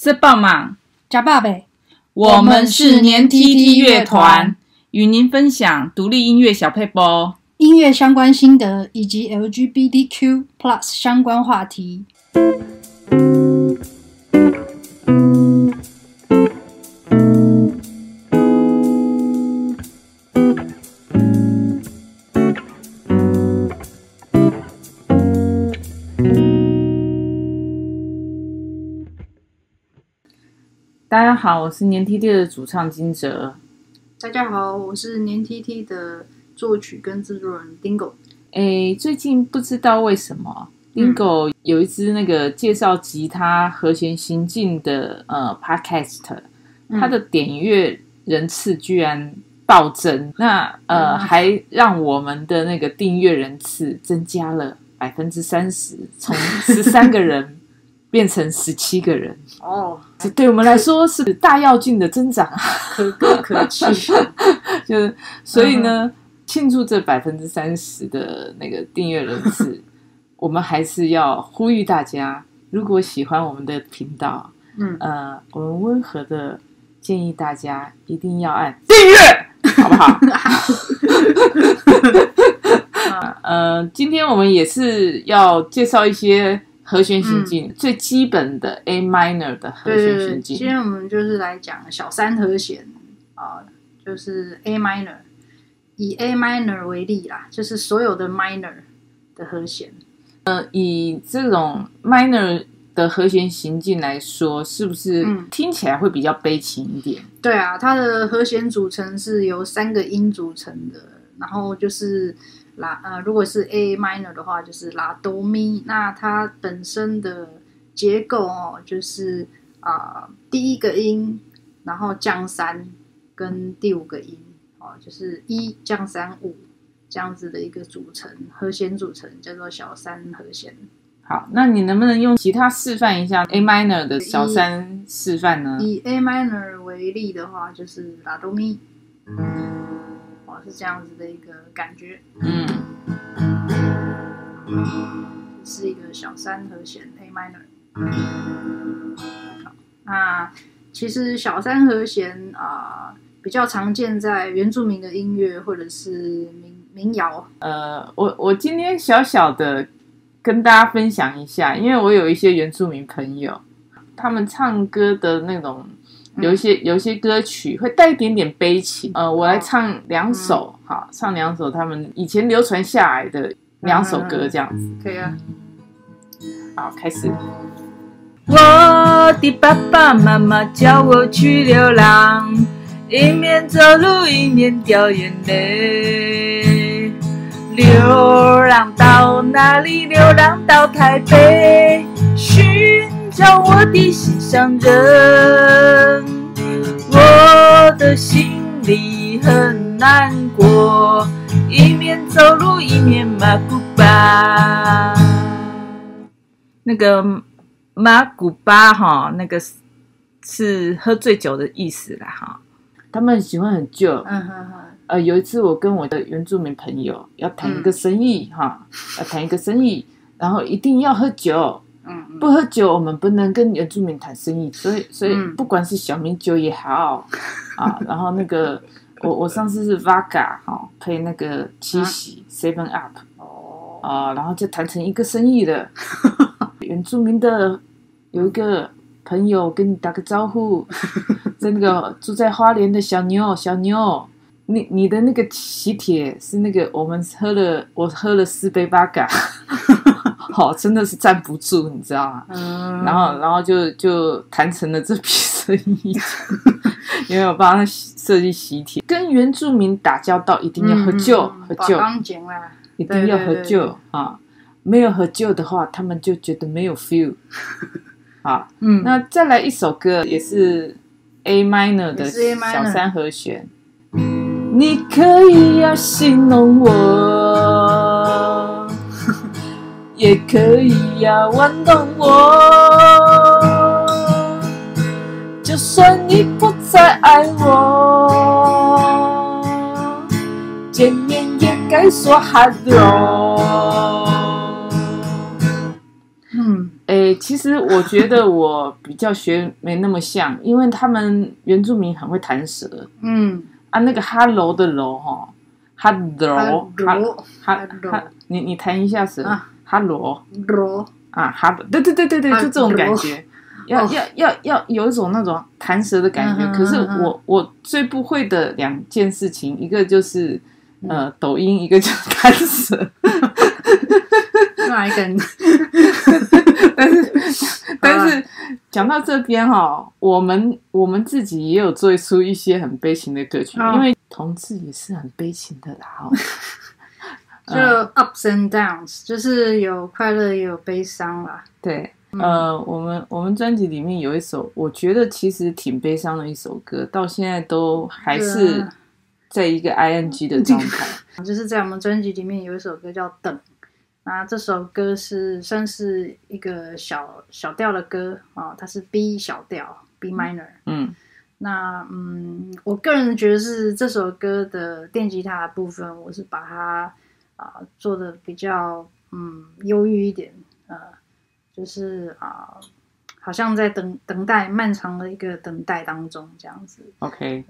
是棒吗？假爸呗。我们是年 T T 乐团，与您分享独立音乐小配播、音乐相关心得以及 L G B T Q Plus 相关话题。大家好，我是年 T T 的主唱金哲。大家好，我是年 T T 的作曲跟制作人 Dingo。哎，最近不知道为什么、嗯、Dingo 有一支那个介绍吉他和弦行进的呃 Podcast，它的点阅人次居然暴增，那呃、嗯、还让我们的那个订阅人次增加了百分之三十，从十三个人。变成十七个人哦，这对我们来说是大跃进的增长，可歌可泣。就是所以呢，庆祝这百分之三十的那个订阅人次，我们还是要呼吁大家，如果喜欢我们的频道，嗯呃，我们温和的建议大家一定要按订阅，好不好？呃，今天我们也是要介绍一些。和弦行进、嗯、最基本的 A minor 的和弦行进。今天我们就是来讲小三和弦啊，就是 A minor，以 A minor 为例啦，就是所有的 minor 的和弦。呃，以这种 minor 的和弦行进来说，是不是听起来会比较悲情一点？嗯、对啊，它的和弦组成是由三个音组成的，然后就是。拉呃，如果是 A minor 的话，就是拉哆咪。那它本身的结构哦，就是啊、呃，第一个音，然后降三，跟第五个音哦，就是一降三五这样子的一个组成和弦组成，叫做小三和弦。好，那你能不能用其他示范一下 A minor 的小三示范呢？以，以 A minor 为例的话，就是拉哆咪。是这样子的一个感觉，嗯，是一个小三和弦 A minor。好，那其实小三和弦啊、呃，比较常见在原住民的音乐或者是民民谣。呃，我我今天小小的跟大家分享一下，因为我有一些原住民朋友，他们唱歌的那种。有一些有一些歌曲会带一点点悲情，呃，我来唱两首，嗯、好，唱两首他们以前流传下来的两首歌，这样子，可以啊。好，开始。我的爸爸妈妈叫我去流浪，一面走路一面掉眼泪，流浪到哪里？流浪到台北，寻找我的心上人。我的心里很难过，一面走路一面马古巴。那个马古巴哈，那个是喝醉酒的意思啦哈。他们喜欢很旧。嗯哼哼。呃，有一次我跟我的原住民朋友要谈一个生意哈，要谈一个生意，然后一定要喝酒。不喝酒，我们不能跟原住民谈生意，所以，所以不管是小米酒也好，嗯、啊，然后那个 我我上次是 Vodka 哈，配那个七喜 Seven Up 哦，啊，然后就谈成一个生意了。原住民的有一个朋友跟你打个招呼，在那个住在花莲的小妞，小妞，你你的那个喜帖是那个我们喝了，我喝了四杯 Vodka。好，真的是站不住，你知道吗？嗯，然后，然后就就谈成了这笔 生意，因为我帮他设计喜帖。跟原住民打交道一定要喝酒，嗯、喝酒，一定要喝酒啊！没有喝酒的话，他们就觉得没有 feel。好，嗯，那再来一首歌，也是 A minor 的小三和弦。你可以要形容我。也可以呀、啊，玩弄我。就算你不再爱我，见面也该说 hello。嗯，诶，其实我觉得我比较学没那么像，因为他们原住民很会弹舌。嗯啊，那个哈喽的喽哈，哈喽哈哈哈，你你弹一下舌，哈喽喽啊哈，对对对对对，就这种感觉，要要要要有一种那种弹舌的感觉。可是我我最不会的两件事情，一个就是呃抖音，一个就是 弹舌。哪一个？但是，但是讲到这边哈，我们我们自己也有做出一些很悲情的歌曲，因为同志也是很悲情的啦。就 ups and downs，就是有快乐也有悲伤啦。对，呃，我们我们专辑里面有一首，我觉得其实挺悲伤的一首歌，到现在都还是在一个 ing 的状态。就是在我们专辑里面有一首歌叫《等》。那这首歌是算是一个小小调的歌啊，它是 B 小调，B minor。嗯，那嗯，我个人觉得是这首歌的电吉他的部分，我是把它啊、呃、做的比较嗯忧郁一点，呃，就是啊、呃，好像在等等待漫长的一个等待当中这样子。OK，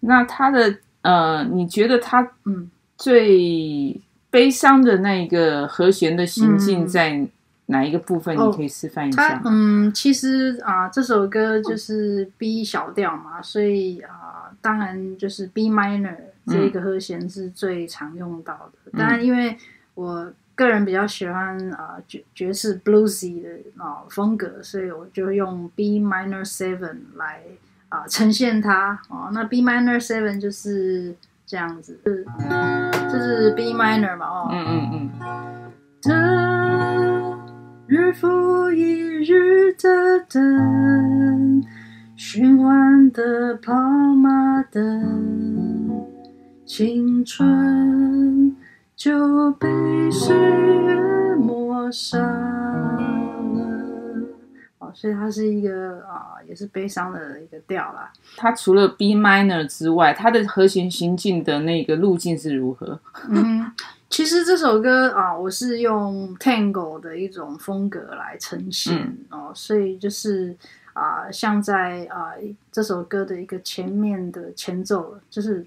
那他的呃，你觉得他嗯最悲伤的那个和弦的行进在哪一个部分？你可以示范一下。嗯，其实啊、呃，这首歌就是 B 小调嘛，所以啊、呃，当然就是 B minor 这个和弦是最常用到的。当然、嗯，因为我个人比较喜欢啊爵爵士 bluesy 的啊、呃、风格，所以我就用 B minor seven 来啊、呃、呈现它。哦，那 B minor seven 就是。这样子，就是 B minor 嘛？哦，嗯嗯嗯。等，日复一日的等，循环的跑马灯，青春就被岁月抹杀。所以它是一个啊、呃，也是悲伤的一个调啦。它除了 B minor 之外，它的和弦行进的那个路径是如何？嗯，其实这首歌啊、呃，我是用 Tango 的一种风格来呈现哦、所以就是啊、呃，像在啊、呃、这首歌的一个前面的前奏就是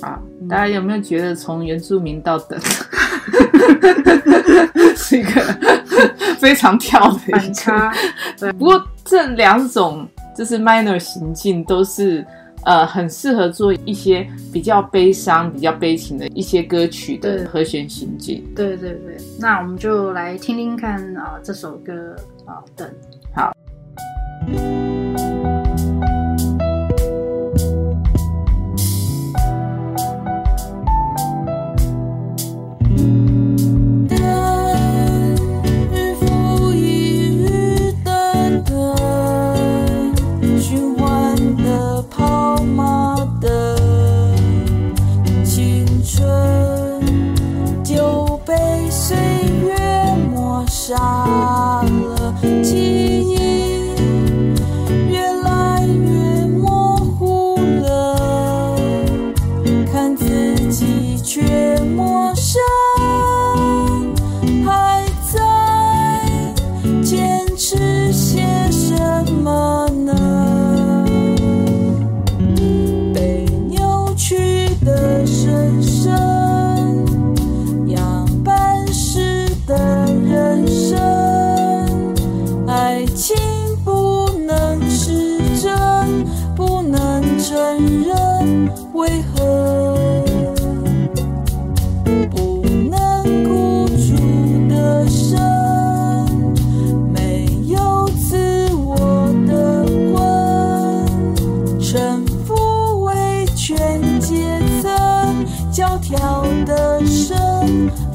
啊，大家有没有觉得从原住民到等，是一个非常跳的反差？对，不过这两种就是 minor 行径都是。呃，很适合做一些比较悲伤、比较悲情的一些歌曲的和弦行进。对对对，那我们就来听听看啊、呃，这首歌啊、呃，等。好。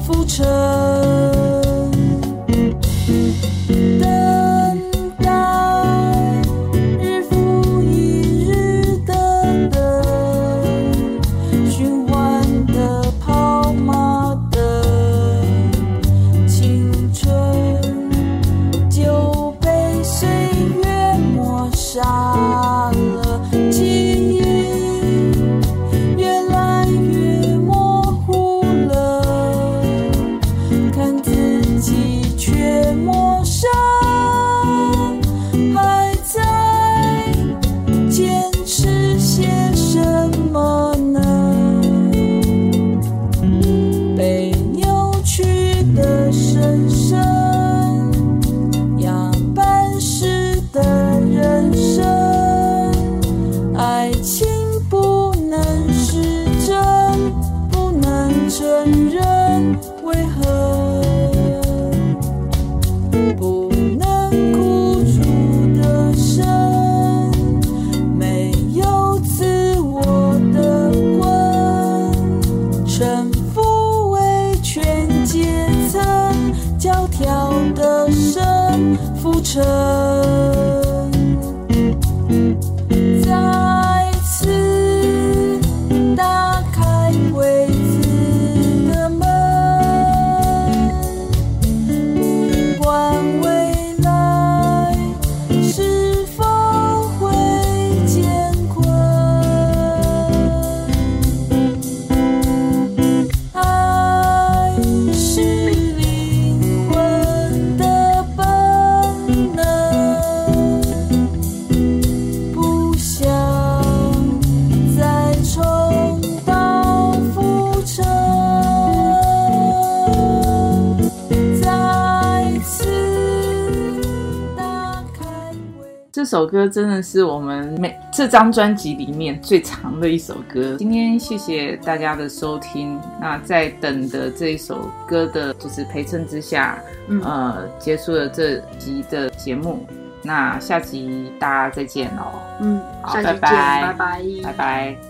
浮沉。trời 这首歌真的是我们每这张专辑里面最长的一首歌。今天谢谢大家的收听。那在等的这一首歌的，就是陪衬之下，嗯、呃，结束了这集的节目。那下集大家再见喽。嗯，好，拜拜，拜拜，拜拜。